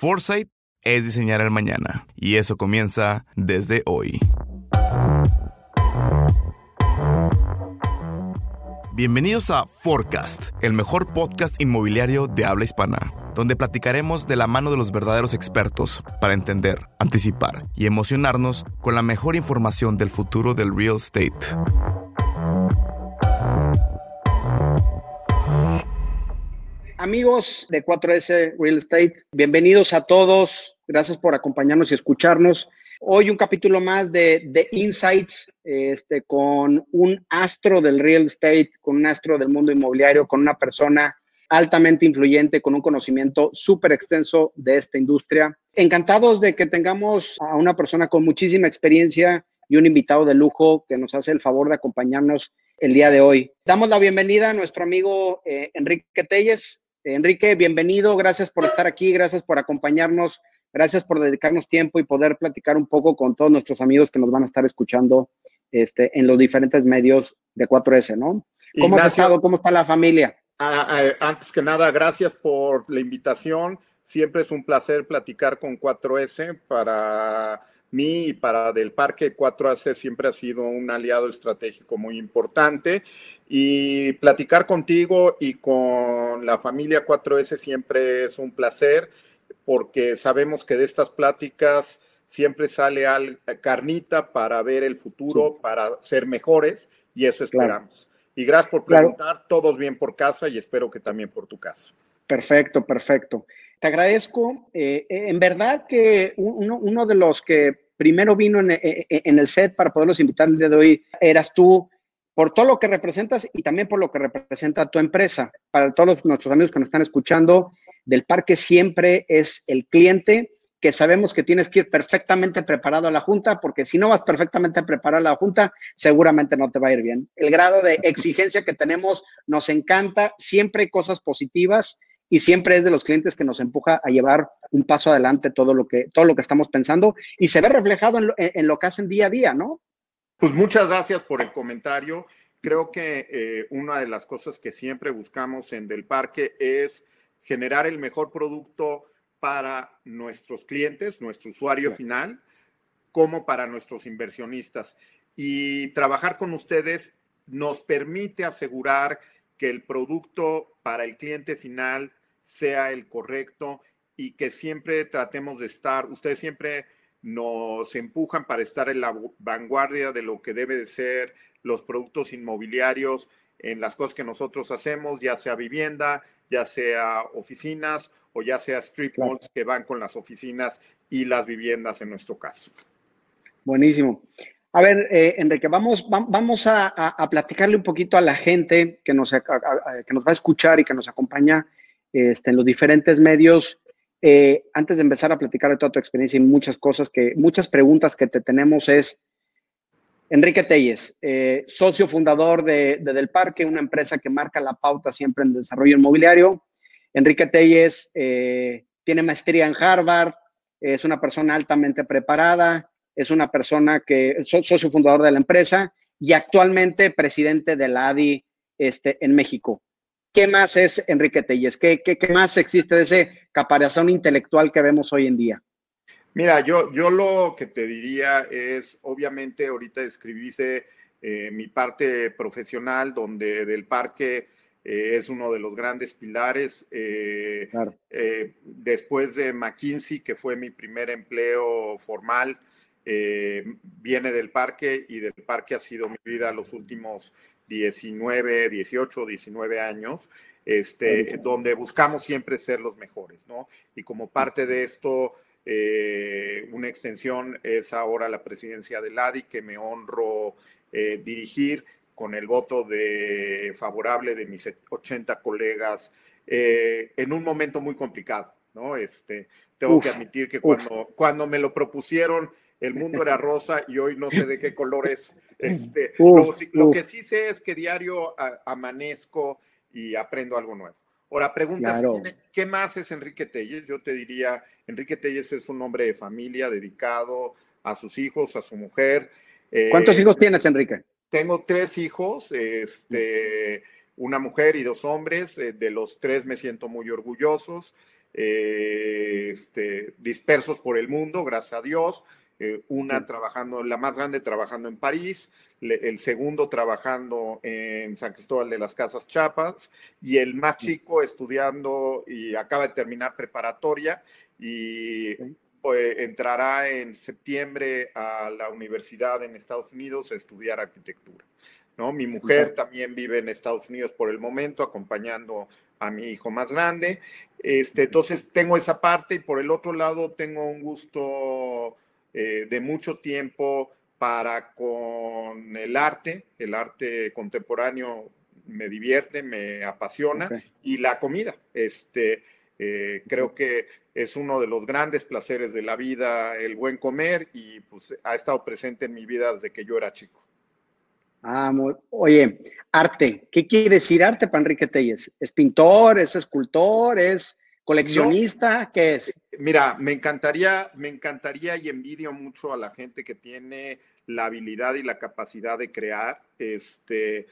Foresight es diseñar el mañana y eso comienza desde hoy. Bienvenidos a Forecast, el mejor podcast inmobiliario de habla hispana, donde platicaremos de la mano de los verdaderos expertos para entender, anticipar y emocionarnos con la mejor información del futuro del real estate. Amigos de 4S Real Estate, bienvenidos a todos. Gracias por acompañarnos y escucharnos. Hoy un capítulo más de, de Insights este, con un astro del real estate, con un astro del mundo inmobiliario, con una persona altamente influyente, con un conocimiento súper extenso de esta industria. Encantados de que tengamos a una persona con muchísima experiencia y un invitado de lujo que nos hace el favor de acompañarnos el día de hoy. Damos la bienvenida a nuestro amigo eh, Enrique Telles. Enrique, bienvenido, gracias por estar aquí, gracias por acompañarnos, gracias por dedicarnos tiempo y poder platicar un poco con todos nuestros amigos que nos van a estar escuchando este, en los diferentes medios de 4S, ¿no? ¿Cómo has estado? ¿Cómo está la familia? antes que nada, gracias por la invitación. Siempre es un placer platicar con 4S para y para Del Parque 4AC siempre ha sido un aliado estratégico muy importante y platicar contigo y con la familia 4S siempre es un placer porque sabemos que de estas pláticas siempre sale al, carnita para ver el futuro, para ser mejores y eso esperamos. Y gracias por preguntar, todos bien por casa y espero que también por tu casa. Perfecto, perfecto. Te agradezco. Eh, eh, en verdad que uno, uno, de los que primero vino en, eh, en, el set para poderlos invitar el día de hoy eras tú, por todo lo que representas y también por lo que representa tu empresa. Para todos nuestros amigos que nos están escuchando, del parque siempre es el cliente que sabemos que tienes que ir perfectamente preparado a la junta, porque si no vas perfectamente preparado a la junta, seguramente no te va a ir bien. El grado de exigencia que tenemos nos encanta, siempre hay cosas positivas y siempre es de los clientes que nos empuja a llevar un paso adelante todo lo que, todo lo que estamos pensando y se ve reflejado en lo, que hacen día a día, ¿no? Pues muchas gracias por el comentario. Creo que eh, una de las cosas que siempre buscamos en Del Parque es generar el mejor producto para nuestros clientes, nuestro usuario final, como para nuestros inversionistas. Y trabajar con ustedes nos permite asegurar que el producto para el cliente final sea el correcto y que siempre tratemos de estar, ustedes siempre nos empujan para estar en la vanguardia de lo que debe de ser los productos inmobiliarios en las cosas que nosotros hacemos, ya sea vivienda, ya sea oficinas o ya sea strip malls que van con las oficinas y las viviendas en nuestro caso. Buenísimo. A ver, eh, Enrique, vamos, vamos a, platicarle un poquito a la gente que nos, que nos va a escuchar y que nos acompaña este, en los diferentes medios. Eh, antes de empezar a platicar de toda tu experiencia y muchas cosas que, muchas preguntas que te tenemos es, Enrique Telles, eh, socio fundador de, Del Parque, una empresa que marca la pauta siempre en desarrollo inmobiliario. Enrique Telles eh, tiene maestría en Harvard, es una persona altamente preparada, es una persona que es socio fundador de la empresa y actualmente presidente de la ADI este, en México. ¿Qué más es Enrique Telles? ¿Qué, qué, más existe de ese caparazón intelectual que vemos hoy en día? Mira, yo, yo lo que te diría es, obviamente, ahorita escribiste eh, mi parte profesional, donde del parque eh, es uno de los grandes pilares. Eh, después de McKinsey, que fue mi primer empleo formal, viene del parque y del parque ha sido mi vida los últimos 19, 18, 19 años, este, donde buscamos siempre ser los mejores, ¿no? Y como parte de esto, eh, una extensión es ahora la presidencia del ADI, que me honro eh, dirigir con el voto de favorable de mis 80 colegas eh, en un momento muy complicado, ¿no? Este, tengo que admitir que cuando, cuando me lo propusieron, el mundo era rosa y hoy no sé de qué color es. Este, lo, que sí sé es que diario amanezco y aprendo algo nuevo. Ahora, preguntas, ¿qué más es Enrique Telles? Yo te diría, Enrique Telles es un hombre de familia dedicado a sus hijos, a su mujer. ¿Cuántos eh, hijos tienes, Enrique? Tengo tres hijos, este, una mujer y dos hombres. Eh, de los tres me siento muy orgullosos. este, dispersos por el mundo, gracias a Dios. Una trabajando, la más grande trabajando en París, el segundo trabajando en San Cristóbal de las Casas Chapas y el más chico estudiando y acaba de terminar preparatoria y pues, entrará en septiembre a la universidad en Estados Unidos a estudiar arquitectura. ¿no? Mi mujer también vive en Estados Unidos por el momento, acompañando a mi hijo más grande. Este, entonces tengo esa parte y por el otro lado tengo un gusto eh, de mucho tiempo para con el arte, el arte contemporáneo me divierte, me apasiona y la comida. Este, eh, creo que es uno de los grandes placeres de la vida, el buen comer y pues ha estado presente en mi vida desde que yo era chico. Ah, oye, arte, ¿qué quiere decir arte para Enrique Telles? ¿Es pintor, es escultor, es coleccionista? ¿Qué es? Mira, me encantaría, me encantaría y envidio mucho a la gente que tiene la habilidad y la capacidad de crear. Este,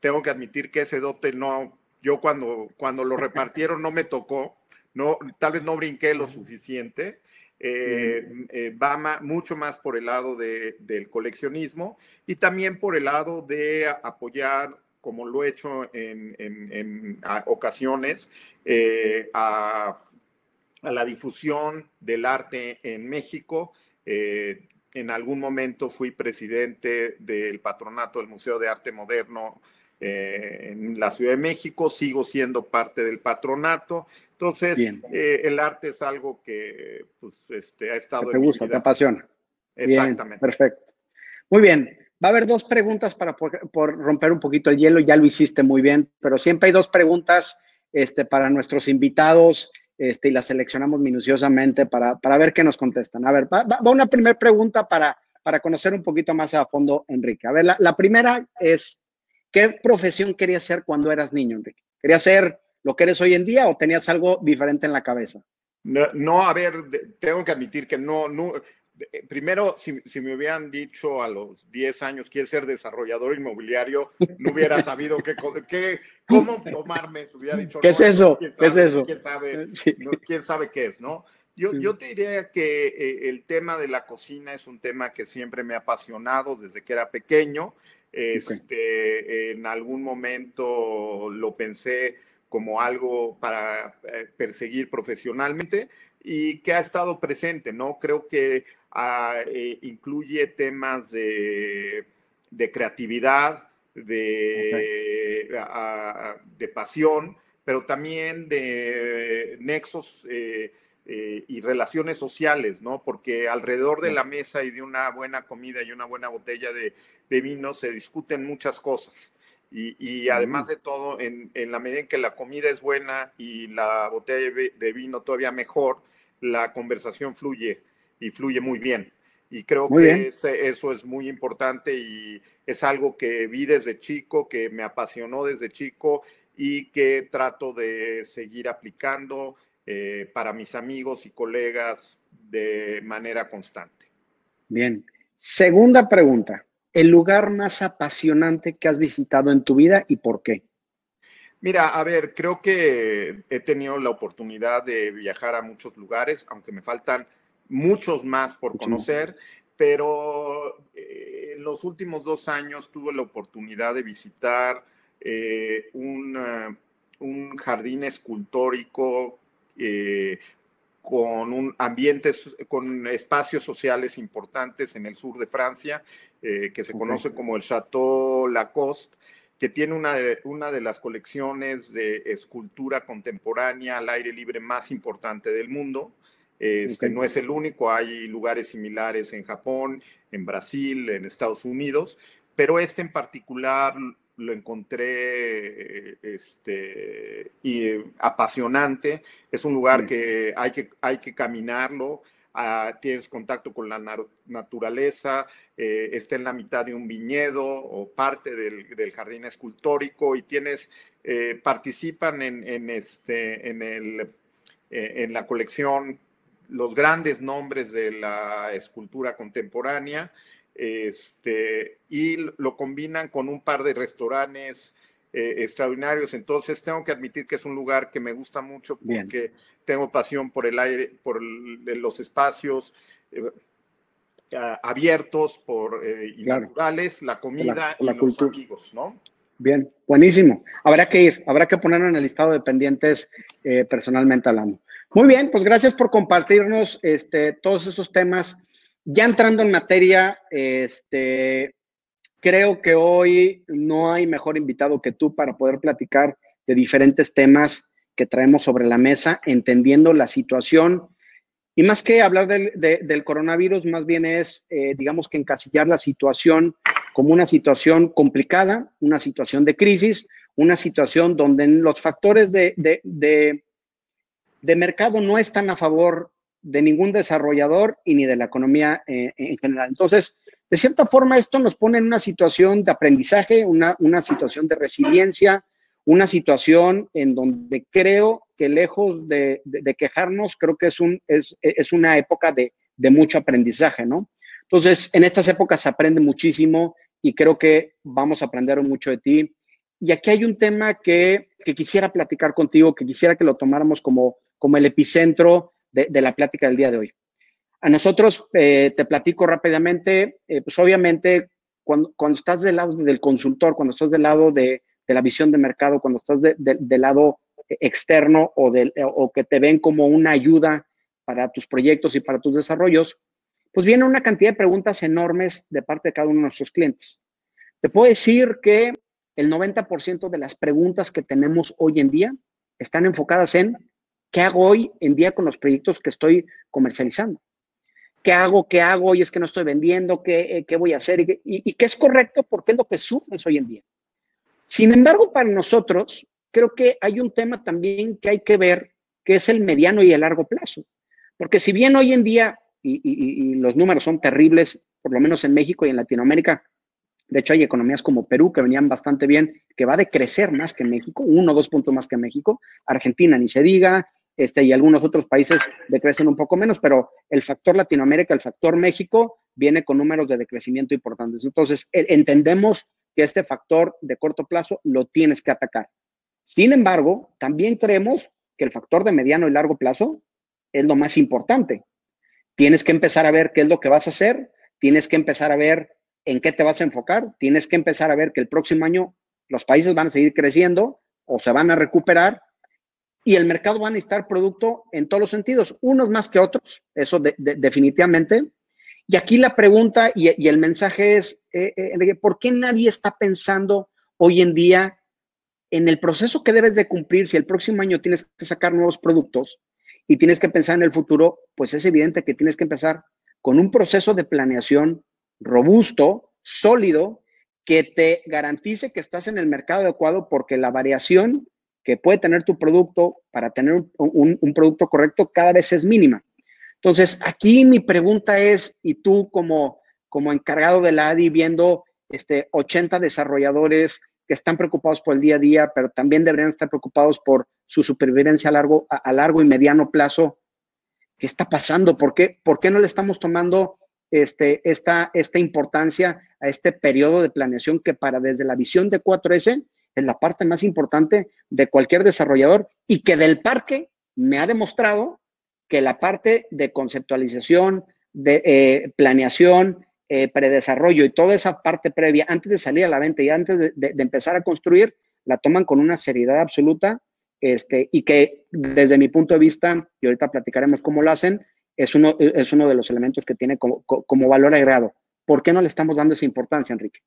tengo que admitir que ese dote no, yo cuando, cuando lo repartieron no me tocó, no, tal vez no brinqué lo suficiente. Eh, eh, va mucho más por el lado del coleccionismo y también por el lado de apoyar, como lo he hecho en, ocasiones, eh, a, la difusión del arte en México en algún momento fui presidente del patronato del Museo de Arte Moderno eh, en la Ciudad de México, sigo siendo parte del patronato. Entonces, eh, el arte es algo que pues, este, ha estado... te gusta, te apasiona. Exactamente. perfecto. Muy bien. Va a haber dos preguntas para por, romper un poquito el hielo, ya lo hiciste muy bien, pero siempre hay dos preguntas este, para nuestros invitados este, y las seleccionamos minuciosamente para, ver qué nos contestan. A ver, va, una primera pregunta para, para conocer un poquito más a fondo, Enrique. A ver, la, primera es, ¿qué profesión querías ser cuando eras niño, Enrique? ¿Querías ser lo que eres hoy en día o tenías algo diferente en la cabeza? No, no, a ver, tengo que admitir que no, primero, si, me hubieran dicho a los 10 años quieres ser desarrollador inmobiliario, no hubiera sabido qué, qué, cómo tomarme, se hubiera dicho. ¿Qué es eso? ¿Qué es eso? ¿Quién sabe, ¿quién sabe qué es, no? Yo, yo te diría que eh, el tema de la cocina es un tema que siempre me ha apasionado desde que era pequeño. Este, En algún momento lo pensé como algo para eh, perseguir profesionalmente y que ha estado presente, ¿no? Creo que eh, incluye temas de, creatividad, de, de, pasión, pero también de nexos eh, eh, y relaciones sociales, ¿no? Porque alrededor de la mesa y de una buena comida y una buena botella de, vino se discuten muchas cosas. Y, además de todo, en, en, la medida en que la comida es buena y la botella de vino todavía mejor, la conversación fluye y fluye muy bien. Y creo que eso es muy importante y es algo que vi desde chico, que me apasionó desde chico y que trato de seguir aplicando eh, para mis amigos y colegas de manera constante. Bien. Segunda pregunta. ¿El lugar más apasionante que has visitado en tu vida y por qué? Mira, a ver, creo que he tenido la oportunidad de viajar a muchos lugares, aunque me faltan muchos más por conocer, pero eh, en los últimos dos años tuve la oportunidad de visitar eh, un, jardín escultórico eh, con un ambiente, con espacios sociales importantes en el sur de Francia, que se conoce como el Château Lacoste, que tiene una de, una de las colecciones de escultura contemporánea al aire libre más importante del mundo. Este, No es el único, hay lugares similares en Japón, en Brasil, en Estados Unidos, pero este en particular lo encontré este, y, apasionante. Es un lugar que, hay que hay que caminarlo. Ah, tienes contacto con la naturaleza, eh, está en la mitad de un viñedo o parte del, jardín escultórico y tienes, eh, participan en, este, en, el, eh, en la colección los grandes nombres de la escultura contemporánea este, y lo combinan con un par de restaurantes extraordinarios. Entonces tengo que admitir que es un lugar que me gusta mucho porque tengo pasión por el aire, por los espacios abiertos, por naturales, la comida y los amigos, ¿no? Bien, buenísimo. Habrá que ir, habrá que ponerlo en el listado de pendientes personalmente hablando. Muy bien, pues gracias por compartirnos este, todos esos temas. Ya entrando en materia, este, creo que hoy no hay mejor invitado que tú para poder platicar de diferentes temas que traemos sobre la mesa, entendiendo la situación. Y más que hablar del, coronavirus, más bien es, eh, digamos que encasillar la situación como una situación complicada, una situación de crisis, una situación donde los factores de, de mercado no están a favor de ningún desarrollador y ni de la economía eh, en general. Entonces, de cierta forma, esto nos pone en una situación de aprendizaje, una, una situación de resiliencia, una situación en donde creo que lejos de, quejarnos, creo que es, un, es, es una época de, de, mucho aprendizaje, ¿no? Entonces, en estas épocas se aprende muchísimo y creo que vamos a aprender mucho de ti. Y aquí hay un tema que, que quisiera platicar contigo, que quisiera que lo tomáramos como, como el epicentro de, la plática del día de hoy. A nosotros, eh, te platico rápidamente, eh, pues obviamente cuando, cuando, estás del lado del consultor, cuando estás del lado de, la visión de mercado, cuando estás del lado externo o, o que te ven como una ayuda para tus proyectos y para tus desarrollos, pues viene una cantidad de preguntas enormes de parte de cada uno de nuestros clientes. Te puedo decir que el 90% de las preguntas que tenemos hoy en día están enfocadas en ¿Qué hago hoy en día con los proyectos que estoy comercializando? ¿Qué hago? ¿Qué hago? Hoy es que no estoy vendiendo, ¿qué, eh, voy a hacer? Y, qué es correcto porque es lo que sufres hoy en día. Sin embargo, para nosotros, creo que hay un tema también que hay que ver, que es el mediano y el largo plazo. Porque si bien hoy en día, y, los números son terribles, por lo menos en México y en Latinoamérica, de hecho hay economías como Perú que venían bastante bien, que va a decrecer más que México, uno o dos puntos más que México, Argentina ni se diga, este, y algunos otros países decrecen un poco menos, pero el factor Latinoamérica, el factor México, viene con números de decrecimiento importantes. Entonces, entendemos que este factor de corto plazo lo tienes que atacar. Sin embargo, también creemos que el factor de mediano y largo plazo es lo más importante. Tienes que empezar a ver qué es lo que vas a hacer, tienes que empezar a ver en qué te vas a enfocar, tienes que empezar a ver que el próximo año los países van a seguir creciendo o se van a recuperar y el mercado va a necesitar producto en todos los sentidos, unos más que otros, eso definitivamente. Y aquí la pregunta y, el mensaje es, eh, eh, ¿por qué nadie está pensando hoy en día en el proceso que debes de cumplir si el próximo año tienes que sacar nuevos productos y tienes que pensar en el futuro? Pues es evidente que tienes que empezar con un proceso de planeación robusto, sólido, que te garantice que estás en el mercado adecuado porque la variación que puede tener tu producto para tener un, producto correcto cada vez es mínima. Entonces, aquí mi pregunta es, y tú como, como encargado de la ADI, viendo este, 80 desarrolladores que están preocupados por el día a día, pero también deberían estar preocupados por su supervivencia a largo, a, largo y mediano plazo, ¿qué está pasando? ¿Por qué, por qué no le estamos tomando este, esta, esta importancia a este periodo de planeación que para desde la visión de 4S es la parte más importante de cualquier desarrollador y que del parque me ha demostrado que la parte de conceptualización, de eh, planeación, eh, predesarrollo y toda esa parte previa, antes de salir a la venta y antes de, empezar a construir, la toman con una seriedad absoluta este, y que desde mi punto de vista, y ahorita platicaremos cómo lo hacen, es uno, es uno de los elementos que tiene como, como valor agregado. ¿Por qué no le estamos dando esa importancia, Enrique?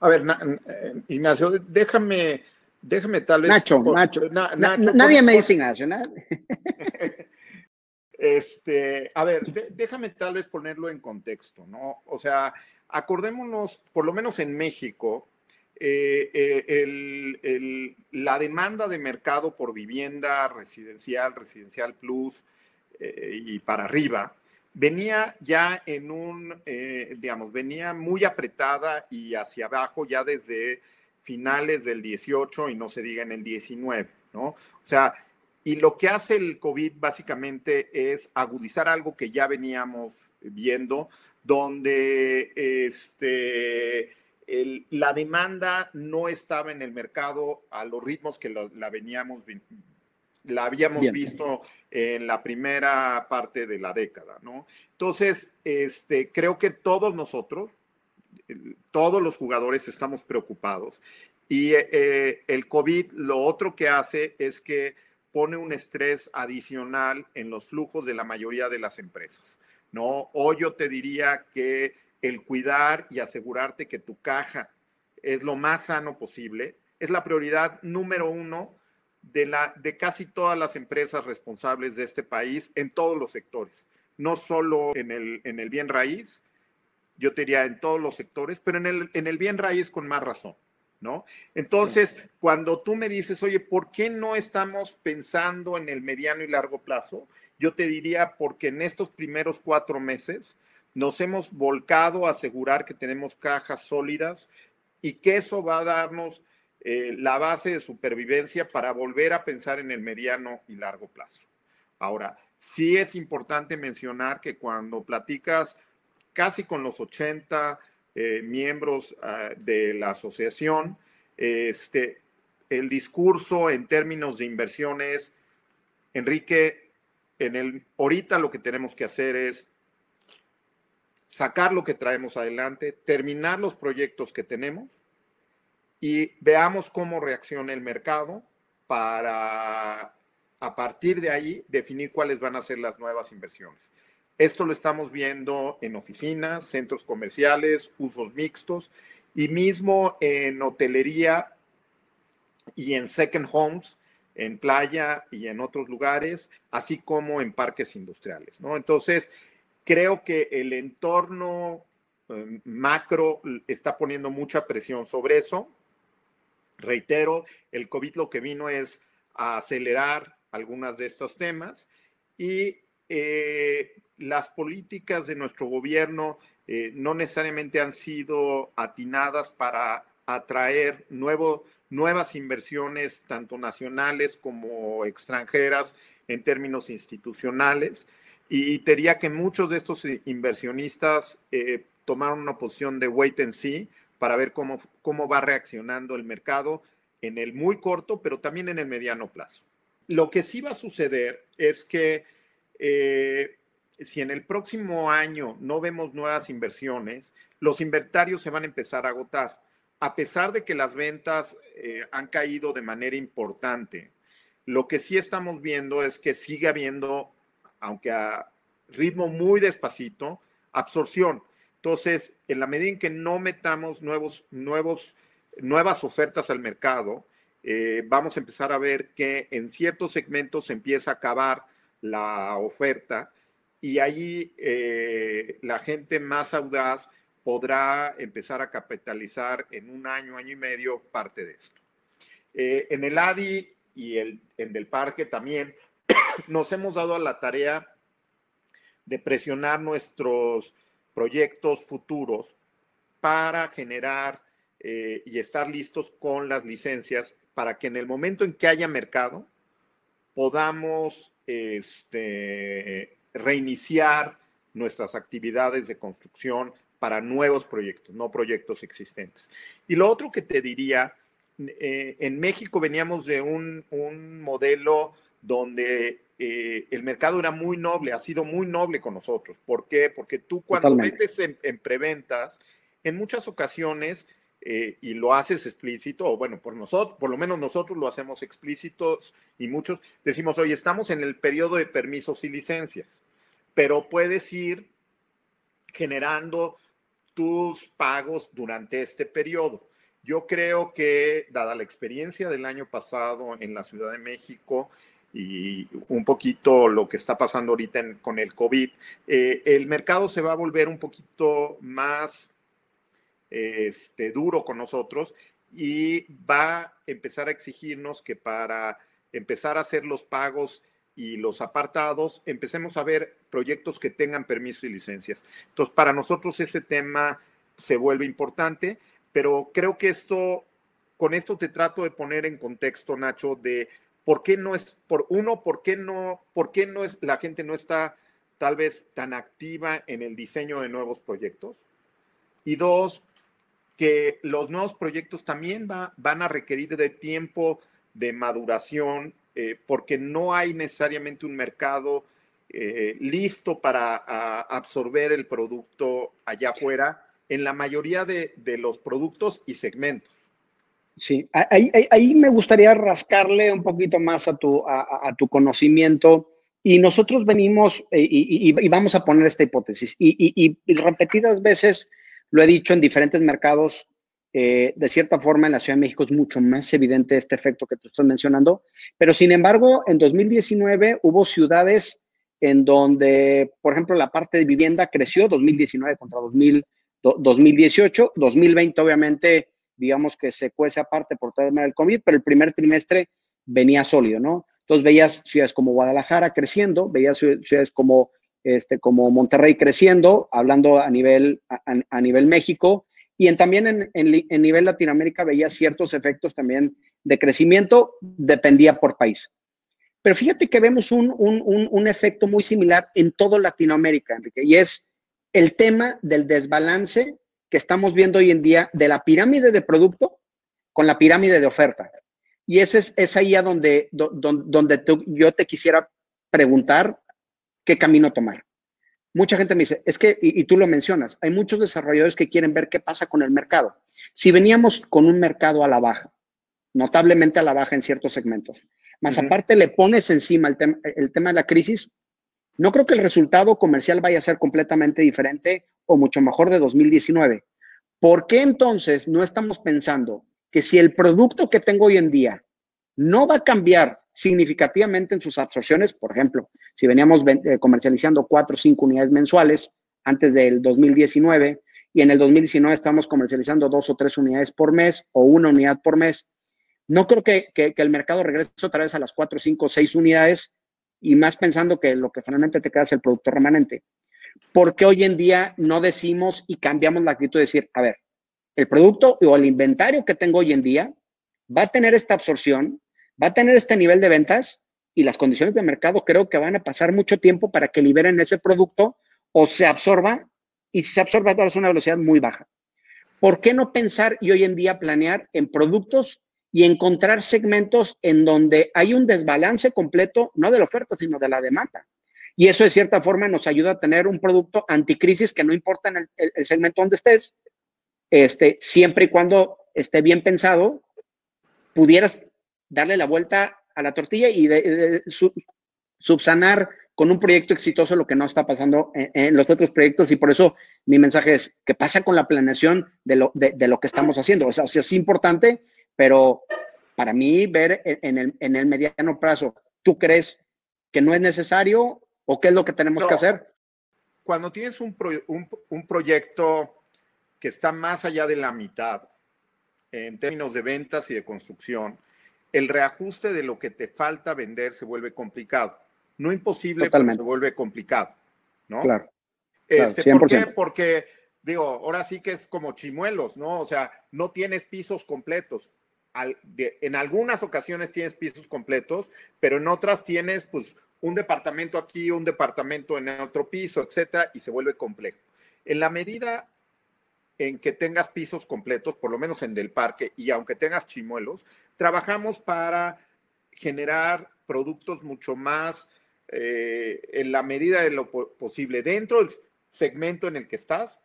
A ver, eh, Ignacio, déjame, déjame tal vez. Nacho, Nacho. nadie me dice Ignacio, Este, a ver, déjame tal vez ponerlo en contexto, ¿no? O sea, acordémonos, por lo menos en México, eh, eh, la demanda de mercado por vivienda residencial, residencial plus y para arriba, venía ya en un, eh, digamos, venía muy apretada y hacia abajo ya desde finales del 18 y no se diga en el 19, ¿no? O sea, y lo que hace el COVID básicamente es agudizar algo que ya veníamos viendo, donde este, la demanda no estaba en el mercado a los ritmos que la veníamos la habíamos visto en la primera parte de la década, ¿no? Entonces, este, creo que todos nosotros, todos los jugadores estamos preocupados. Y eh, el COVID lo otro que hace es que pone un estrés adicional en los flujos de la mayoría de las empresas, ¿no? Hoy yo te diría que el cuidar y asegurarte que tu caja es lo más sano posible es la prioridad número uno de, la, de casi todas las empresas responsables de este país en todos los sectores, no solo en el, en el bien raíz, yo te diría en todos los sectores, pero en el, en el bien raíz con más razón. ¿No? Entonces, cuando tú me dices, oye, ¿por qué no estamos pensando en el mediano y largo plazo? Yo te diría, porque en estos primeros cuatro meses nos hemos volcado a asegurar que tenemos cajas sólidas y que eso va a darnos eh, la base de supervivencia para volver a pensar en el mediano y largo plazo. Ahora, sí es importante mencionar que cuando platicas casi con los 80 eh, miembros ah, de la asociación, este, el discurso en términos de inversiones, Enrique, en el, ahorita lo que tenemos que hacer es sacar lo que traemos adelante, terminar los proyectos que tenemos y veamos cómo reacciona el mercado para a partir de ahí definir cuáles van a ser las nuevas inversiones. Esto lo estamos viendo en oficinas, centros comerciales, usos mixtos y mismo en hotelería y en second homes, en playa y en otros lugares, así como en parques industriales. Entonces, creo que el entorno eh, macro está poniendo mucha presión sobre eso Reitero, el COVID lo que vino es a acelerar algunas de estos temas y eh, las políticas de nuestro gobierno eh, no necesariamente han sido atinadas para atraer nuevas inversiones, tanto nacionales como extranjeras, en términos institucionales. Y te diría que muchos de estos inversionistas eh, tomaron una posición de wait and see, para ver cómo, cómo va reaccionando el mercado en el muy corto, pero también en el mediano plazo. Lo que sí va a suceder es que eh, si en el próximo año no vemos nuevas inversiones, los inventarios se van a empezar a agotar. A pesar de que las ventas eh, han caído de manera importante, lo que sí estamos viendo es que sigue habiendo, aunque a ritmo muy despacito, absorción. Entonces, en la medida en que no metamos nuevos, nuevos, nuevas ofertas al mercado, eh, vamos a empezar a ver que en ciertos segmentos se empieza a acabar la oferta y ahí eh, la gente más audaz podrá empezar a capitalizar en un año, año y medio parte de esto. Eh, en el ADI y el, en el parque también nos hemos dado a la tarea de presionar nuestros proyectos futuros para generar eh, y estar listos con las licencias para que en el momento en que haya mercado podamos este, reiniciar nuestras actividades de construcción para nuevos proyectos, no proyectos existentes. Y lo otro que te diría, eh, en México veníamos de un, un modelo donde eh, el mercado era muy noble, ha sido muy noble con nosotros. ¿Por qué? Porque tú cuando vendes en, preventas, en muchas ocasiones, eh, y lo haces explícito, o bueno, por nosotros, por lo menos nosotros lo hacemos explícitos y muchos decimos, oye, estamos en el periodo de permisos y licencias, pero puedes ir generando tus pagos durante este periodo. Yo creo que, dada la experiencia del año pasado en la Ciudad de México, y un poquito lo que está pasando ahorita con el COVID, eh, el mercado se va a volver un poquito más este, duro con nosotros y va a empezar a exigirnos que para empezar a hacer los pagos y los apartados, empecemos a ver proyectos que tengan permiso y licencias. Entonces, para nosotros ese tema se vuelve importante, pero creo que esto, con esto te trato de poner en contexto, Nacho, de ¿Por qué no es, por uno, por qué no, por qué no es, la gente no está tal vez tan activa en el diseño de nuevos proyectos? Y dos, que los nuevos proyectos también van a requerir de tiempo de maduración eh, porque no hay necesariamente un mercado eh, listo para absorber el producto allá afuera en la mayoría de, los productos y segmentos. Sí, ahí, me gustaría rascarle un poquito más a tu, a, tu conocimiento. Y nosotros venimos eh, y, vamos a poner esta hipótesis. Y, repetidas veces lo he dicho en diferentes mercados, eh, de cierta forma en la Ciudad de México es mucho más evidente este efecto que tú estás mencionando, pero sin embargo, en 2019 hubo ciudades en donde, por ejemplo, la parte de vivienda creció 2019 contra 2018, 2020 obviamente, digamos que se cuece aparte por tema del COVID, pero el primer trimestre venía sólido, ¿no? Entonces veías ciudades como Guadalajara creciendo, veías ciudades como, este, como Monterrey creciendo, hablando a nivel, a nivel México, y en, también en, en, nivel Latinoamérica veía ciertos efectos también de crecimiento, dependía por país. Pero fíjate que vemos un, un, un, efecto muy similar en todo Latinoamérica, Enrique, y es el tema del desbalance que estamos viendo hoy en día de la pirámide de producto con la pirámide de oferta. Y ese es, es ahí a donde, donde, yo te quisiera preguntar qué camino tomar mucha gente me dice, es que, y, tú lo mencionas, hay muchos desarrolladores que quieren ver qué pasa con el mercado. Si veníamos con un mercado a la baja, notablemente a la baja en ciertos segmentos, más aparte le pones encima el, el tema de la crisis, no creo que el resultado comercial vaya a ser completamente diferente o mucho mejor de 2019. ¿Por qué entonces no estamos pensando que si el producto que tengo hoy en día no va a cambiar significativamente en sus absorciones. Por ejemplo, si veníamos eh, comercializando cuatro o cinco unidades mensuales antes del 2019 y en el 2019 estamos comercializando dos o tres unidades por mes o una unidad por mes, no creo que, el mercado regrese otra vez a las cuatro, cinco, seis unidades y más pensando que lo que finalmente te queda es el producto remanente. Porque hoy en día no decimos y cambiamos la actitud de decir, a ver, el producto o el inventario que tengo hoy en día va a tener esta absorción, va a tener este nivel de ventas y las condiciones de mercado creo que van a pasar mucho tiempo para que liberen ese producto o se absorba y si se absorba a una velocidad muy baja. ¿Por qué no pensar y hoy en día planear en productos y encontrar segmentos en donde hay un desbalance completo, no de la oferta, sino de la demanda? Y eso de cierta forma nos ayuda a tener un producto anticrisis que no importa en el, segmento donde estés, este, siempre y cuando esté bien pensado, pudieras darle la vuelta a la tortilla y de, subsanar con un proyecto exitoso lo que no está pasando en, los otros proyectos y por eso mi mensaje es que pasa con la planeación de lo, de, lo que estamos haciendo. O sea, es importante, pero para mí ver en el, en el mediano plazo, ¿tú crees que no es necesario o qué es lo que tenemos que hacer? Cuando tienes un, un proyecto que está más allá de la mitad en términos de ventas y de construcción, el reajuste de lo que te falta vender se vuelve complicado. No imposible, pero se vuelve complicado, ¿no? Claro. Este, ¿Por qué? Porque, digo, ahora sí que es como chimuelos, ¿no? O sea, no tienes pisos completos. en algunas ocasiones tienes pisos completos, pero en otras tienes, pues, un departamento aquí, un departamento en otro piso, etcétera, y se vuelve complejo. En la medida en que tengas pisos completos, por lo menos en Del Parque, y aunque tengas chimuelos, trabajamos para generar productos mucho más eh, en la medida de lo posible dentro del segmento en el que estás,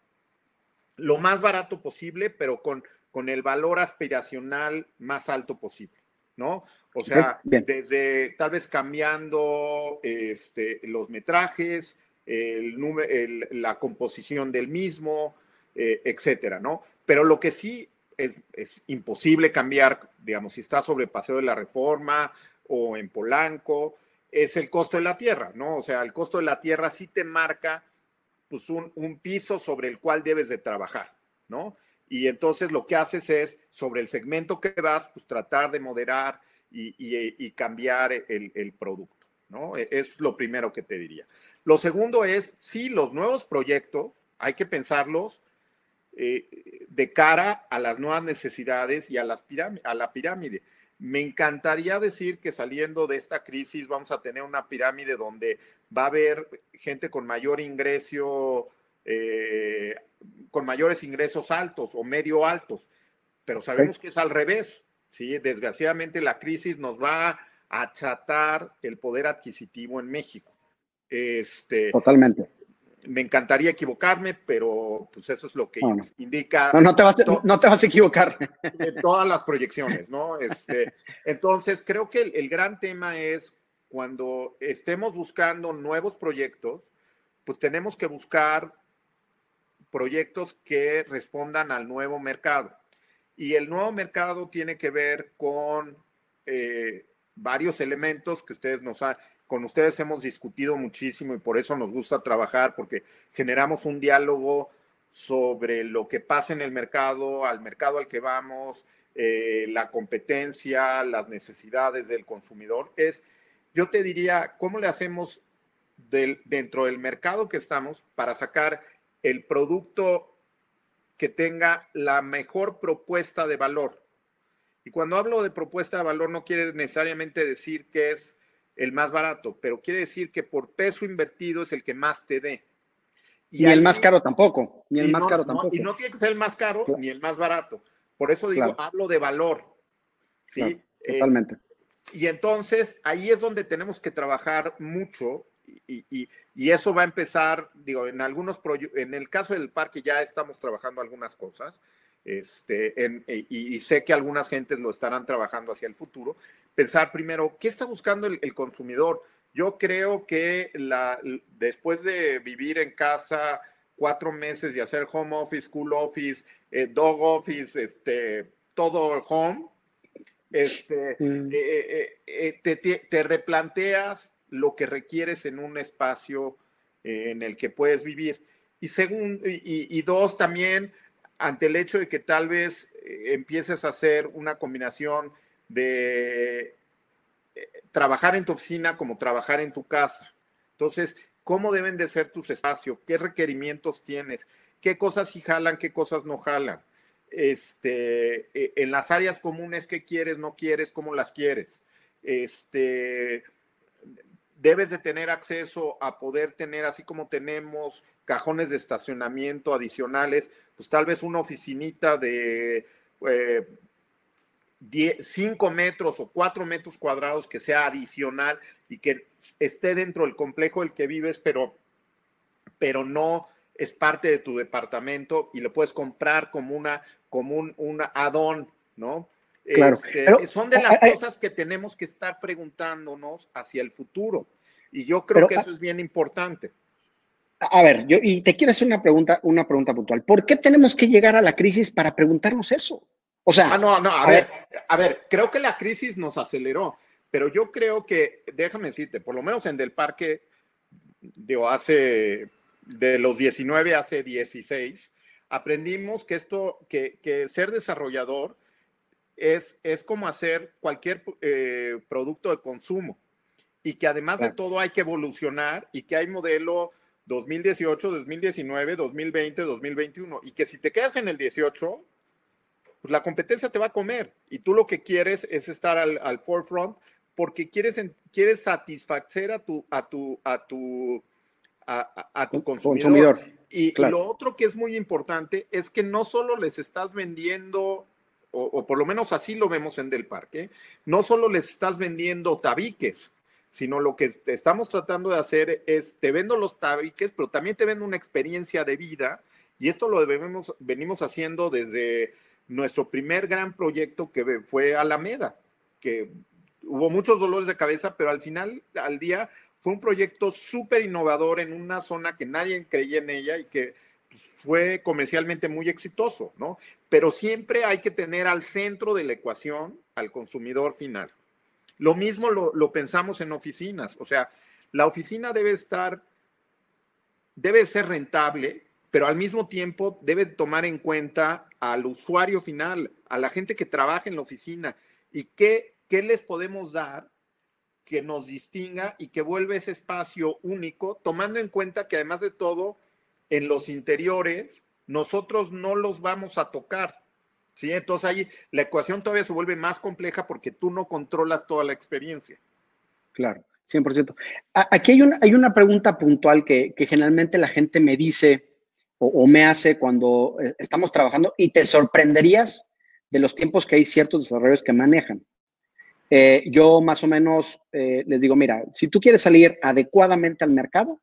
lo más barato posible, pero con, con el valor aspiracional más alto posible, ¿no? O sea, desde tal vez cambiando este, los metrajes, el, la composición del mismo, eh, etcétera, ¿no? Pero lo que sí es, imposible cambiar, digamos, si está sobre Paseo de la Reforma o en Polanco, es el costo de la tierra, ¿no? O sea, el costo de la tierra sí te marca pues un, piso sobre el cual debes de trabajar, ¿no? Y entonces lo que haces es, sobre el segmento que vas, pues tratar de moderar y, cambiar el, el, producto, ¿no? E, es lo primero que te diría. Lo segundo es, sí, los nuevos proyectos hay que pensarlos eh, de cara a las nuevas necesidades y a, las a la pirámide. Me encantaría decir que saliendo de esta crisis vamos a tener una pirámide donde va a haber gente con mayor ingreso eh, con mayores ingresos altos o medio altos, pero sabemos que es al revés. ¿sí? Desgraciadamente la crisis nos va a achatar el poder adquisitivo en México. Este, Totalmente. Me encantaría equivocarme, pero pues eso es lo que indica. No, no, te vas, no, te vas, a equivocar. todas las proyecciones, ¿no? Este, entonces, creo que el, gran tema es cuando estemos buscando nuevos proyectos, pues tenemos que buscar proyectos que respondan al nuevo mercado. Y el nuevo mercado tiene que ver con eh, varios elementos que ustedes nos han, con ustedes hemos discutido muchísimo y por eso nos gusta trabajar, porque generamos un diálogo sobre lo que pasa en el mercado, al mercado al que vamos, eh, la competencia, las necesidades del consumidor. Es, yo te diría, ¿cómo le hacemos dentro del mercado que estamos para sacar el producto que tenga la mejor propuesta de valor? Y cuando hablo de propuesta de valor no quiere necesariamente decir que es el más barato, pero quiere decir que por peso invertido es el que más te dé. Y, el más caro tampoco, ni el más caro tampoco. y no tiene que ser el más caro ni el más barato. Por eso digo, hablo de valor. ¿sí? Eh, totalmente. y entonces ahí es donde tenemos que trabajar mucho y, y, y, eso va a empezar, digo, en algunos en el caso del parque ya estamos trabajando algunas cosas, este, en, y, sé que algunas gentes lo estarán trabajando hacia el futuro, pensar primero, ¿qué está buscando el, consumidor? Yo creo que la, después de vivir en casa cuatro meses y hacer home office, school office, eh, dog office, este, todo home, este, mm. eh, eh, te, te, replanteas lo que requieres en un espacio en el que puedes vivir. Y, según, y, y dos, también ante el hecho de que tal vez empieces a hacer una combinación de eh, trabajar en tu oficina como trabajar en tu casa. Entonces, ¿cómo deben de ser tus espacios? ¿Qué requerimientos tienes? ¿Qué cosas sí jalan, qué cosas no jalan? Este, eh, en las áreas comunes, ¿qué quieres, no quieres, cómo las quieres? Este, debes de tener acceso a poder tener, así como tenemos cajones de estacionamiento adicionales, pues tal vez una oficinita de 5 eh, metros o 4 metros cuadrados que sea adicional y que esté dentro del complejo del que vives, pero, pero no es parte de tu departamento y lo puedes comprar como una como un, una add-on, ¿no? Claro, este, son de las cosas que tenemos que estar preguntándonos hacia el futuro. Y yo creo que eso es bien importante. A ver, yo y te quiero hacer una pregunta, una pregunta puntual. ¿Por qué tenemos que llegar a la crisis para preguntarnos eso? O sea, ah, no, no, a, ver, a ver, creo que la crisis nos aceleró, pero yo creo que, déjame decirte, por lo menos en Del Parque, digo, hace de los 19 hace 16, aprendimos que esto, que, que ser desarrollador es, es como hacer cualquier eh, producto de consumo y que además de todo hay que evolucionar y que hay modelo 2018, 2019, 2020, 2021 y que si te quedas en el 18, pues la competencia te va a comer y tú lo que quieres es estar al, al forefront porque quieres, quieres satisfacer a tu, a tu, a tu, a, tu consumidor. Y, lo otro que es muy importante es que no solo les estás vendiendo, o, o, por lo menos así lo vemos en Del Parque, no solo les estás vendiendo tabiques, sino lo que estamos tratando de hacer es, te vendo los tabiques, pero también te vendo una experiencia de vida, y esto lo debemos, venimos haciendo desde nuestro primer gran proyecto que fue Alameda, que hubo muchos dolores de cabeza, pero al final, al día, fue un proyecto súper innovador en una zona que nadie creía en ella y que pues, fue comercialmente muy exitoso, ¿no? Pero siempre hay que tener al centro de la ecuación al consumidor final. Lo mismo lo, pensamos en oficinas, o sea, la oficina debe estar, debe ser rentable, pero al mismo tiempo debe tomar en cuenta al usuario final, a la gente que trabaja en la oficina y qué, qué les podemos dar que nos distinga y que vuelva ese espacio único, tomando en cuenta que además de todo, en los interiores, nosotros no los vamos a tocar. ¿sí? Entonces ahí la ecuación todavía se vuelve más compleja porque tú no controlas toda la experiencia. Claro, 100%. Aquí hay una, hay una pregunta puntual que, generalmente la gente me dice, o, me hace cuando eh, estamos trabajando y te sorprenderías de los tiempos que hay ciertos desarrollos que manejan. Eh, yo más o menos eh, les digo, mira, si tú quieres salir adecuadamente al mercado,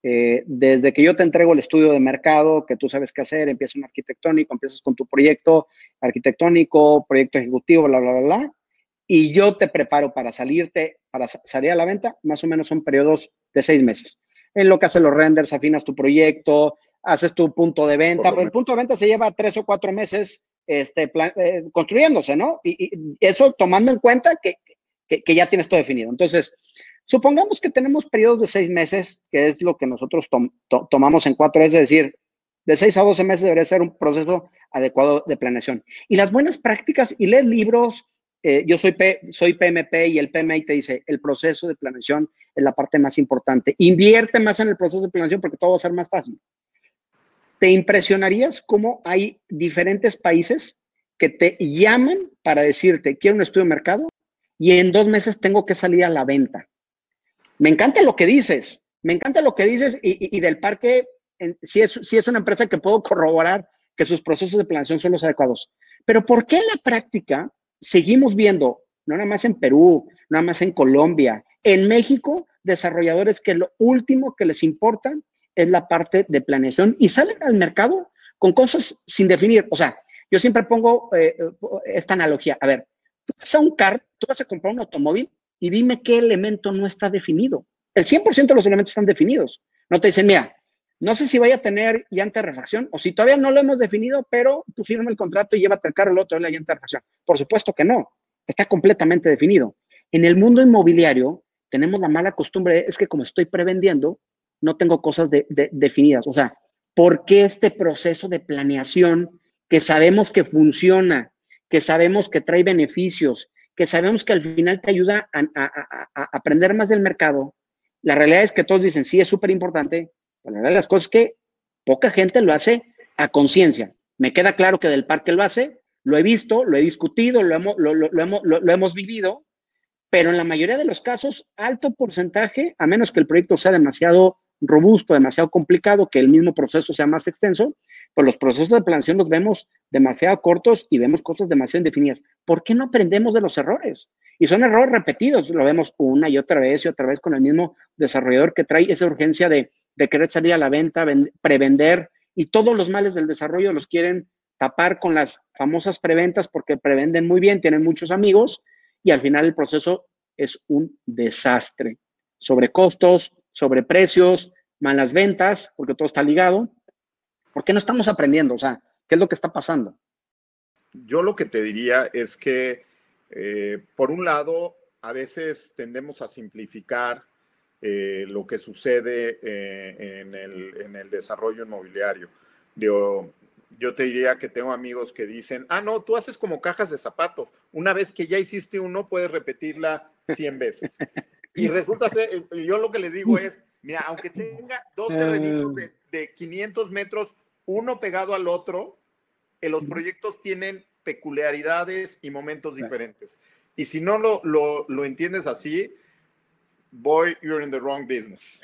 desde que yo te entrego el estudio de mercado, que tú sabes qué hacer, empiezas un arquitectónico, empiezas con tu proyecto arquitectónico, proyecto ejecutivo, bla, bla, bla, y yo te preparo para salirte, para salir a la venta, más o menos son periodos de seis meses. En lo que haces los renders, afinas tu proyecto, haces tu punto de venta. el punto de venta se lleva tres o cuatro meses este, eh, construyéndose, ¿no? Y, eso tomando en cuenta que, que, ya tienes todo definido. Entonces, supongamos que tenemos periodos de seis meses, que es lo que nosotros tomamos en cuatro, es decir, de seis a doce meses debería ser un proceso adecuado de planeación. Y las buenas prácticas, y lees libros, eh, yo soy, soy PMP y el PMI te dice, el proceso de planeación es la parte más importante. Invierte más en el proceso de planeación porque todo va a ser más fácil. ¿Te impresionarías cómo hay diferentes países que te llaman para decirte, quiero un estudio de mercado y en dos meses tengo que salir a la venta? Me encanta lo que dices, me encanta lo que dices y, del parque, si, es, si es una empresa que puedo corroborar que sus procesos de planeación son los adecuados. Pero ¿por qué en la práctica seguimos viendo, no nada más en Perú, nada más en Colombia, en México, desarrolladores que lo último que les importa es la parte de planeación y salen al mercado con cosas sin definir. O sea, yo siempre pongo eh, esta analogía. A ver, tú vas a un car, tú vas a comprar un automóvil y dime qué elemento no está definido. El 100% de los elementos están definidos. No te dicen, mira, no sé si vaya a tener llanta de refacción o si todavía no lo hemos definido, pero tú firma el contrato y llévate el carro el otro la llanta de refacción. Por supuesto que no, está completamente definido. En el mundo inmobiliario tenemos la mala costumbre, es que como estoy prevendiendo, no tengo cosas definidas. O sea, ¿por qué este proceso de planeación que sabemos que funciona, que sabemos que trae beneficios, que sabemos que al final te ayuda a, aprender más del mercado? La realidad es que todos dicen, sí, es súper importante. La realidad de las cosas es que poca gente lo hace a conciencia. Me queda claro que del parque lo hace, lo he visto, lo he discutido, lo hemos, hemos, lo hemos vivido, pero en la mayoría de los casos, alto porcentaje, a menos que el proyecto sea demasiado robusto, demasiado complicado, que el mismo proceso sea más extenso, pues los procesos de planeación los vemos demasiado cortos y vemos cosas demasiado indefinidas. ¿Por qué no aprendemos de los errores? Y son errores repetidos, lo vemos una y otra vez y otra vez con el mismo desarrollador que trae esa urgencia de, de querer salir a la venta, prevender, y todos los males del desarrollo los quieren tapar con las famosas preventas porque prevenden muy bien, tienen muchos amigos, y al final el proceso es un desastre. Sobre costos, sobre precios, malas ventas, porque todo está ligado. ¿Por qué no estamos aprendiendo? O sea, ¿qué es lo que está pasando? Yo lo que te diría es que, eh, por un lado, a veces tendemos a simplificar eh, lo que sucede eh, en, el, desarrollo inmobiliario. Yo, yo te diría que tengo amigos que dicen, ah, no, tú haces como cajas de zapatos. Una vez que ya hiciste uno, puedes repetirla 100 veces. Y resulta ser, yo lo que le digo es, mira, aunque tenga dos terrenitos de, 500 metros, uno pegado al otro, eh, los proyectos tienen peculiaridades y momentos diferentes. Y si no lo, lo, entiendes así, boy, you're in the wrong business.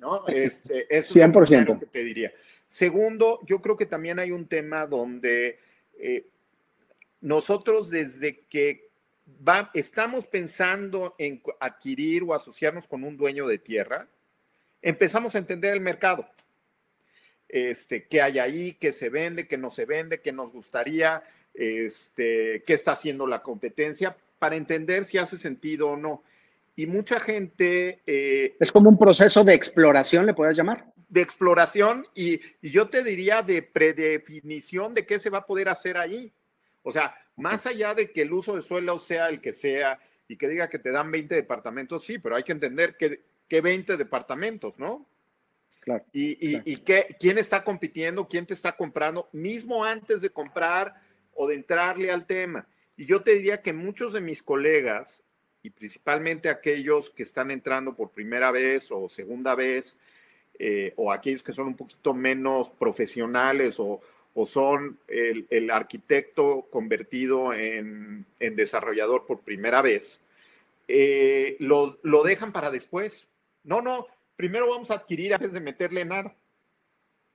¿no? Este, es 100%. Lo que te diría. Segundo, yo creo que también hay un tema donde eh, nosotros desde que estamos pensando en adquirir o asociarnos con un dueño de tierra, empezamos a entender el mercado. Este, qué hay ahí, qué se vende, qué no se vende, qué nos gustaría, este, qué está haciendo la competencia, para entender si hace sentido o no. Y mucha gente... Eh, es como un proceso de exploración, le puedes llamar. De exploración y, y, yo te diría de predefinición de qué se va a poder hacer ahí. O sea, más allá de que el uso de suelo sea el que sea y que diga que te dan 20 departamentos, sí, pero hay que entender que, que 20 departamentos, ¿no? Claro. Y, y, quién está compitiendo, quién te está comprando, mismo antes de comprar o de entrarle al tema. Y yo te diría que muchos de mis colegas, y principalmente aquellos que están entrando por primera vez o segunda vez, eh, o aquellos que son un poquito menos profesionales o, o son el, arquitecto convertido en, desarrollador por primera vez, eh, lo, dejan para después. No, no, primero vamos a adquirir antes de meterle ar.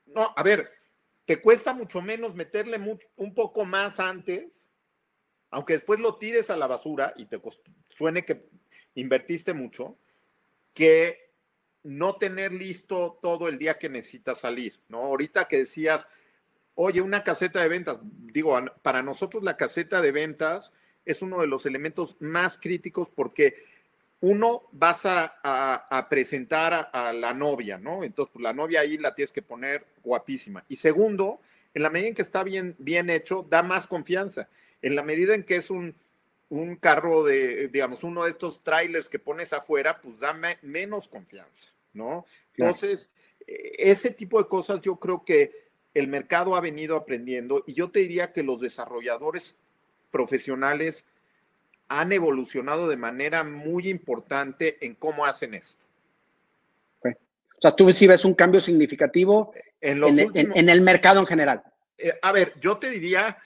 no, a ver, te cuesta mucho menos meterle un poco más antes, aunque después lo tires a la basura y te suene que invertiste mucho, que no tener listo todo el día que necesitas salir, ¿no? Ahorita que decías, oye, una caseta de ventas, digo, para nosotros la caseta de ventas es uno de los elementos más críticos porque uno vas a, presentar a, la novia, ¿no? Entonces, pues la novia ahí la tienes que poner guapísima. Y segundo, en la medida en que está bien, bien hecho, da más confianza. En la medida en que es un, un carro de, digamos, uno de estos trailers que pones afuera, pues da menos confianza, ¿no? Entonces, e, ese tipo de cosas yo creo que el mercado ha venido aprendiendo y yo te diría que los desarrolladores profesionales han evolucionado de manera muy importante en cómo hacen esto. O sea, tú sí ves un cambio significativo en, en, el mercado en general. Eh, a ver, yo te diría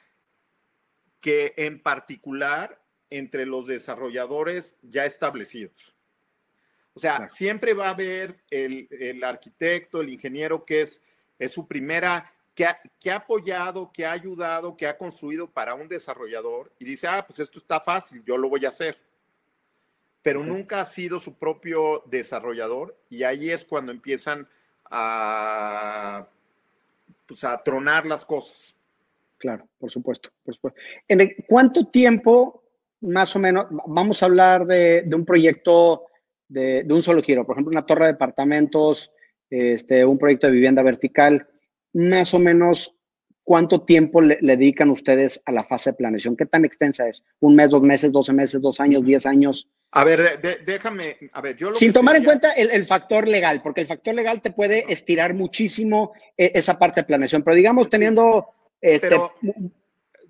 que en particular entre los desarrolladores ya establecidos. O sea, siempre va a haber el, el, arquitecto, el ingeniero que es, es su primera que ha, apoyado, que ha ayudado, que ha construido para un desarrollador y dice, ah, pues esto está fácil, yo lo voy a hacer. Pero nunca ha sido su propio desarrollador y ahí es cuando empiezan a, pues, a tronar las cosas. Claro, por supuesto, por supuesto. ¿En cuánto tiempo, más o menos, vamos a hablar de, un proyecto de, de, un solo giro? Por ejemplo, una torre de departamentos, este, un proyecto de vivienda vertical más o menos cuánto tiempo le, dedican ustedes a la fase de planeación. ¿Qué tan extensa es? ¿Un mes, dos meses, doce meses, dos años, diez años? A ver, déjame, a ver, yo lo Sin tomar en cuenta el, factor legal, porque el factor legal te puede estirar muchísimo e, esa parte de planeación, pero digamos teniendo... Este,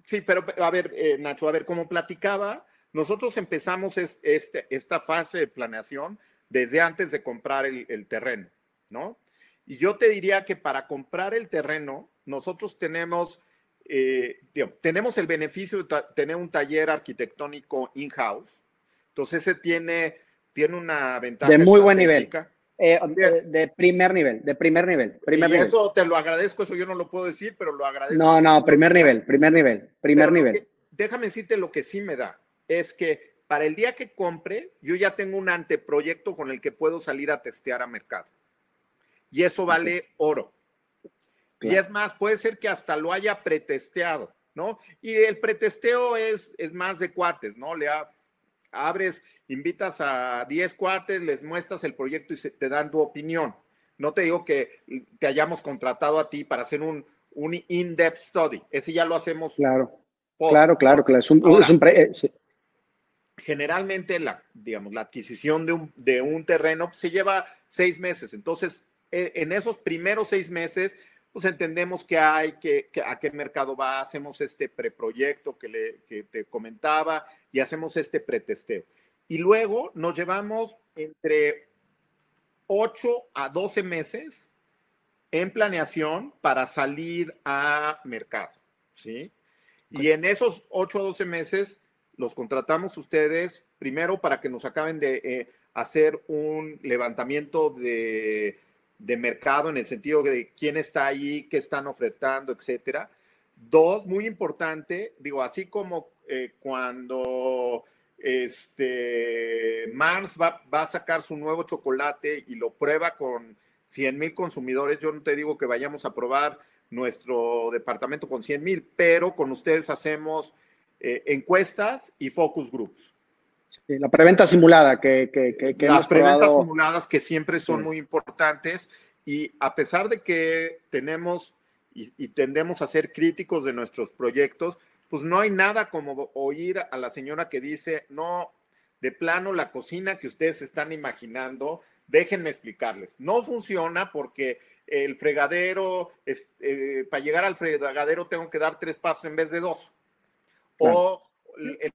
sí, pero a ver, eh, Nacho, a ver, como platicaba, nosotros empezamos este, esta fase de planeación desde antes de comprar el terreno, ¿no? Y yo te diría que para comprar el terreno, nosotros tenemos, eh, tenemos el beneficio de tener un taller arquitectónico in-house. Entonces, ese tiene, tiene una ventaja. De muy buen nivel. Eh, de, primer nivel, de primer nivel. Primer y eso te lo agradezco, eso yo no lo puedo decir, pero lo agradezco. No, no, primer nivel, primer nivel, primer nivel. déjame decirte lo que sí me da, es que para el día que compre, yo ya tengo un anteproyecto con el que puedo salir a testear a mercado y eso vale oro. Y es más, puede ser que hasta lo haya pretesteado, ¿no? Y el pretesteo es, es más de cuates, ¿no? Le abres, invitas a 10 cuates, les muestras el proyecto y te dan tu opinión. No te digo que te hayamos contratado a ti para hacer un, un in-depth study. Ese ya lo hacemos. Claro. claro, claro, claro. Es un, eh, Generalmente la, digamos, la adquisición de un, de un terreno se lleva seis meses. Entonces, en esos primeros seis meses, pues entendemos que hay, que, a qué mercado va, hacemos este preproyecto que, le, que te comentaba y hacemos este pretesteo. Y luego nos llevamos entre 8 a 12 meses en planeación para salir a mercado, ¿sí? Y en esos 8 a 12 meses los contratamos ustedes primero para que nos acaben de eh, hacer un levantamiento de de mercado en el sentido de quién está ahí, qué están ofertando, etcétera. Dos, muy importante, digo, así como eh, cuando este, Mars va, a sacar su nuevo chocolate y lo prueba con 100 mil consumidores, yo no te digo que vayamos a probar nuestro departamento con 100 mil, pero con ustedes hacemos eh, encuestas y focus groups. La preventa simulada que, que, Las preventas simuladas que siempre son muy importantes y a pesar de que tenemos y, tendemos a ser críticos de nuestros proyectos, pues no hay nada como oír a la señora que dice, no, de plano la cocina que ustedes están imaginando, déjenme explicarles, no funciona porque el fregadero, eh, para llegar al fregadero tengo que dar tres pasos en vez de dos. O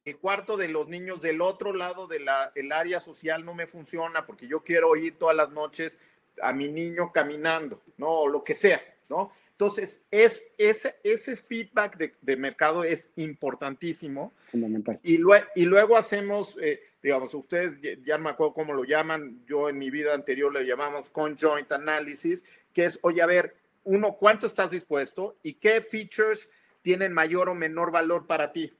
el, cuarto de los niños del otro lado del el área social no me funciona porque yo quiero ir todas las noches a mi niño caminando, ¿no? O lo que sea, ¿no? Entonces, es, ese, ese feedback de, mercado es importantísimo. Fundamental. Y, y luego hacemos, eh, digamos, ustedes ya no me acuerdo cómo lo llaman, yo en mi vida anterior le llamamos conjoint analysis, que es, oye, a ver, uno, ¿cuánto estás dispuesto? ¿Y qué features tienen mayor o menor valor para ti?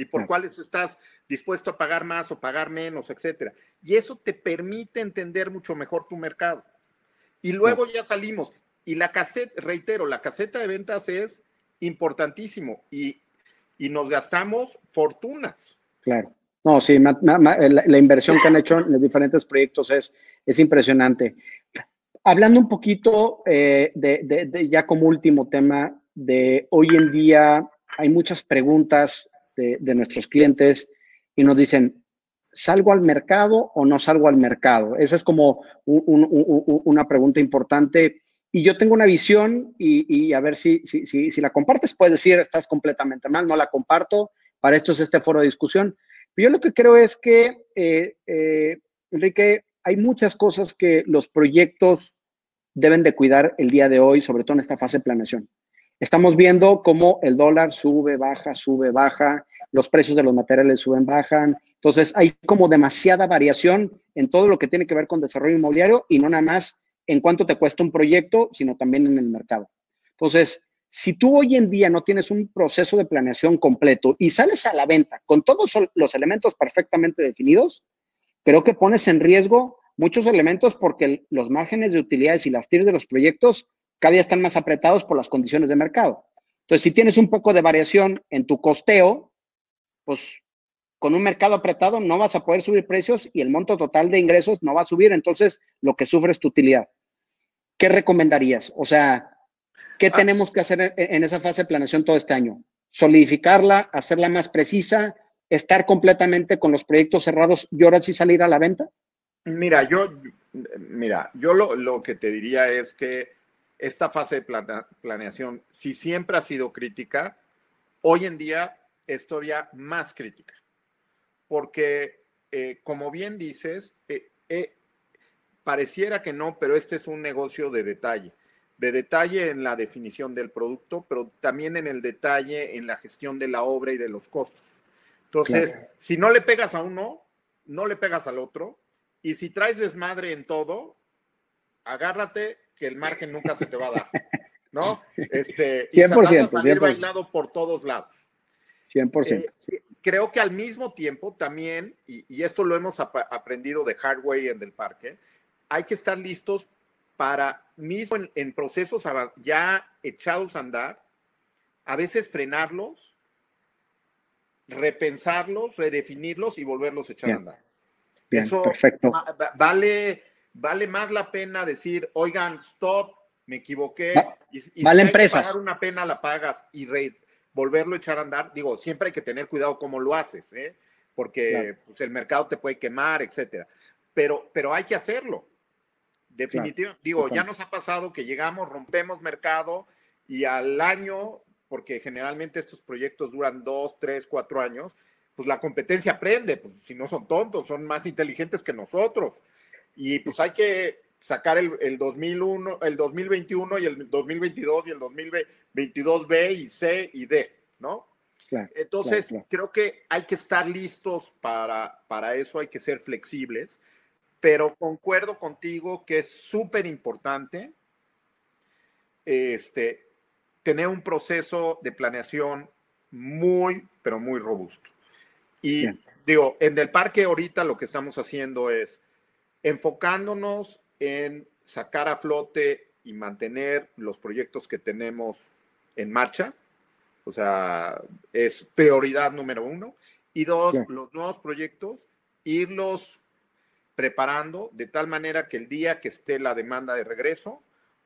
¿Y por cuáles estás dispuesto a pagar más o pagar menos, etcétera? Y eso te permite entender mucho mejor tu mercado. Y luego ya salimos. Y la caseta, reitero, la caseta de ventas es importantísimo y, y nos gastamos fortunas. Claro. No, sí, la, inversión que han hecho en los diferentes proyectos es, es impresionante. Hablando un poquito eh, de, ya como último tema, de hoy en día hay muchas preguntas de, nuestros clientes y nos dicen, ¿salgo al mercado o no salgo al mercado? Esa es como una pregunta importante. Y yo tengo una visión y, a ver si, si, si, la compartes, puedes decir, estás completamente mal, no la comparto. Para esto es este foro de discusión. Yo lo que creo es que, eh, eh, Enrique, hay muchas cosas que los proyectos deben de cuidar el día de hoy, sobre todo en esta fase de planeación. Estamos viendo cómo el dólar sube, baja, sube, baja, los precios de los materiales suben, bajan. Entonces, hay como demasiada variación en todo lo que tiene que ver con desarrollo inmobiliario y no nada más en cuánto te cuesta un proyecto, sino también en el mercado. Entonces, si tú hoy en día no tienes un proceso de planeación completo y sales a la venta con todos los elementos perfectamente definidos, creo que pones en riesgo muchos elementos porque los márgenes de utilidades y las tiras de los proyectos cada día están más apretados por las condiciones de mercado. Entonces, si tienes un poco de variación en tu costeo, pues con un mercado apretado no vas a poder subir precios y el monto total de ingresos no va a subir, entonces lo que sufre es tu utilidad. ¿Qué recomendarías? O sea, ¿qué ah. tenemos que hacer en esa fase de planeación todo este año? Solidificarla, hacerla más precisa, estar completamente con los proyectos cerrados y ahora sí salir a la venta? Mira, yo, mira, yo lo, que te diría es que esta fase de planeación, si siempre ha sido crítica, hoy en día es todavía más crítica. Porque, eh, como bien dices, eh, eh, pareciera que no, pero este es un negocio de detalle. De detalle en la definición del producto, pero también en el detalle en la gestión de la obra y de los costos. Entonces, si no le pegas a uno, no le pegas al otro. Y si traes desmadre en todo, agárrate que el margen nunca se te va a dar. ¿No? Este, y 100%, vas a salir bailado por todos lados. 100%. Eh, creo que al mismo tiempo también, y, esto lo hemos aprendido de Hardway en Del Parque, hay que estar listos para, mismo en procesos ya echados a andar, a veces frenarlos repensarlos, redefinirlos y volverlos a echar a andar. Eso perfecto. vale, vale más la pena decir, oigan, stop, me equivoqué. y, vale si empresas. pagar una pena, la pagas y volverlo a echar a andar. Digo, siempre hay que tener cuidado cómo lo haces, ¿eh? porque pues, el mercado te puede quemar, etcétera. Pero, pero hay que hacerlo. Definitivamente. Digo, ya nos ha pasado que llegamos, rompemos mercado y al año porque generalmente estos proyectos duran dos, tres, cuatro años, pues la competencia aprende, pues si no son tontos, son más inteligentes que nosotros. Y pues hay que sacar el, 2001, el 2021 y el 2022 y el 2022 B y C y D, ¿no? Entonces, creo que hay que estar listos para, para eso, hay que ser flexibles, pero concuerdo contigo que es súper importante este, tener un proceso de planeación muy, pero muy robusto. Y digo, en el parque ahorita lo que estamos haciendo es enfocándonos en sacar a flote y mantener los proyectos que tenemos en marcha. O sea, es prioridad número uno. Y dos, los nuevos proyectos, irlos preparando de tal manera que el día que esté la demanda de regreso,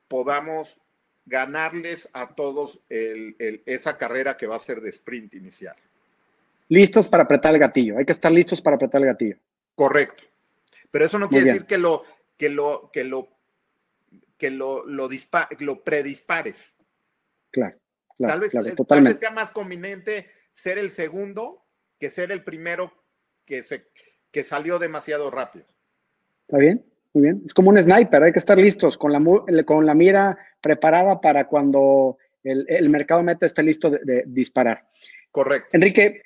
podamos ganarles a todos esa carrera que va a ser de sprint inicial. Listos para apretar el gatillo. Hay que estar listos para apretar el gatillo. Correcto. Pero eso no quiere decir que lo, que lo, que lo, que lo, lo, lo predispares. Claro, tal, vez, tal vez sea más conveniente ser el segundo que ser el primero que, se, que salió demasiado rápido. ¿Está bien? Muy bien. Es como un sniper, hay que estar listos con la, con la mira preparada para cuando el, mercado meta esté listo de, disparar. Correcto. Enrique,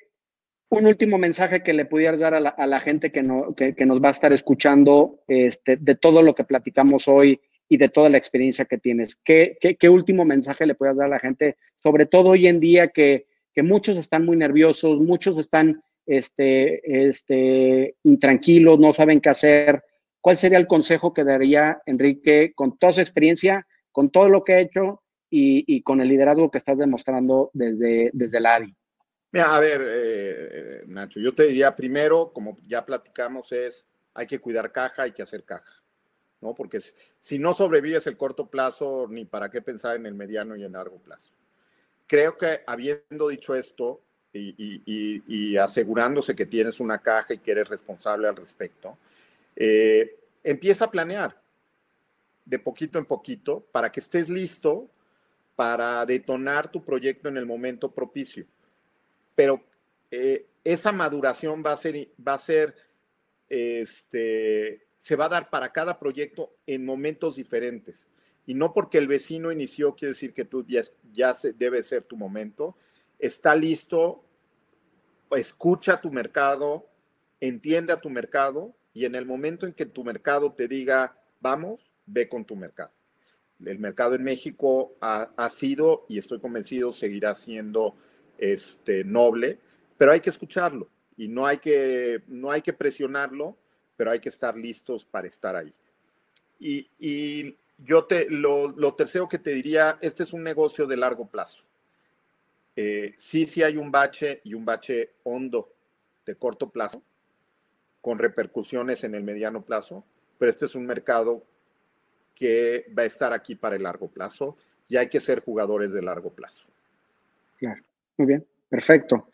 un último mensaje que le pudieras dar a la, gente que, no, que, nos va a estar escuchando este, de todo lo que platicamos hoy y de toda la experiencia que tienes. ¿Qué, último mensaje le puedes dar a la gente, sobre todo hoy en día que, muchos están muy nerviosos, muchos están este, este, intranquilos, no saben qué hacer? ¿Cuál sería el consejo que daría Enrique con toda su experiencia, con todo lo que ha hecho y, con el liderazgo que estás demostrando desde, desde ADI? Mira, a ver, eh, Nacho, yo te diría primero, como ya platicamos, es hay que cuidar caja, hay que hacer caja, ¿no? Porque si no sobrevives el corto plazo, ni para qué pensar en el mediano y el largo plazo. Creo que habiendo dicho esto y, asegurándose que tienes una caja y que eres responsable al respecto, eh, empieza a planear de poquito en poquito para que estés listo para detonar tu proyecto en el momento propicio. Pero eh, esa maduración va a ser, va a ser, este, se va a dar para cada proyecto en momentos diferentes. Y no porque el vecino inició quiere decir que tú ya, ya debe ser tu momento. Está listo, escucha tu mercado, entiende a tu mercado y en el momento en que tu mercado te diga, vamos, ve con tu mercado el mercado en México ha, sido, y estoy convencido, seguirá siendo este, noble, pero hay que escucharlo y no hay que, no hay que presionarlo, pero hay que estar listos para estar ahí. Y, yo te, lo, tercero que te diría, este es un negocio de largo plazo. Eh, sí, sí hay un bache y un bache hondo de corto plazo, con repercusiones en el mediano plazo, pero este es un mercado que va a estar aquí para el largo plazo y hay que ser jugadores de largo plazo. Claro, muy bien, perfecto.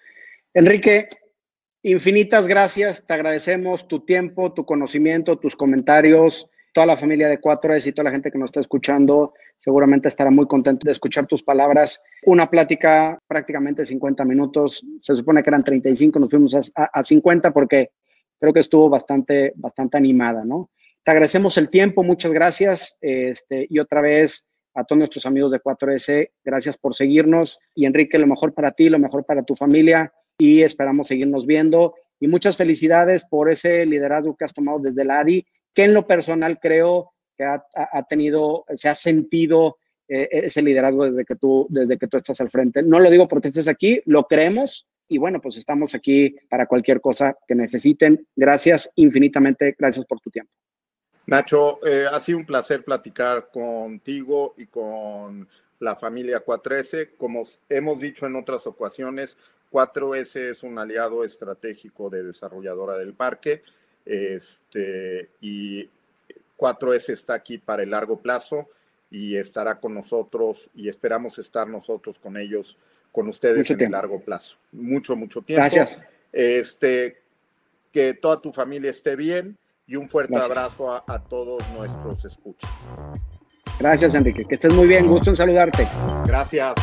Enrique, infinitas gracias, te agradecemos tu tiempo, tu conocimiento, tus comentarios, toda la familia de 4S y toda la gente que nos está escuchando seguramente estará muy contento de escuchar tus palabras. Una plática prácticamente 50 minutos, se supone que eran 35, nos fuimos a, a 50 porque creo que estuvo bastante, bastante animada, ¿no? Te agradecemos el tiempo, muchas gracias. Este, y otra vez a todos nuestros amigos de 4S, gracias por seguirnos. Y Enrique, lo mejor para ti, lo mejor para tu familia y esperamos seguirnos viendo. Y muchas felicidades por ese liderazgo que has tomado desde la ADI, que en lo personal creo que ha, tenido, se ha sentido eh, ese liderazgo desde que, tú, desde que tú estás al frente. No lo digo porque estés aquí, lo creemos y bueno, pues estamos aquí para cualquier cosa que necesiten. Gracias infinitamente, gracias por tu tiempo. Nacho, eh, ha sido un placer platicar contigo y con la familia 4S. Como hemos dicho en otras ocasiones, 4S es un aliado estratégico de desarrolladora del parque este, y 4S está aquí para el largo plazo y estará con nosotros y esperamos estar nosotros con ellos, con ustedes en el largo plazo. Mucho, mucho tiempo. Gracias. Este, que toda tu familia esté bien y un fuerte abrazo a, todos nuestros escuchas. Gracias, Enrique. Que estés muy bien. Gusto en saludarte. Gracias.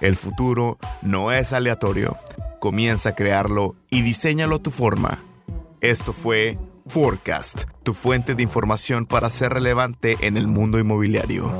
El futuro no es aleatorio. Comienza a crearlo y diseñalo a tu forma. Esto fue Forecast, tu fuente de información para ser relevante en el mundo inmobiliario.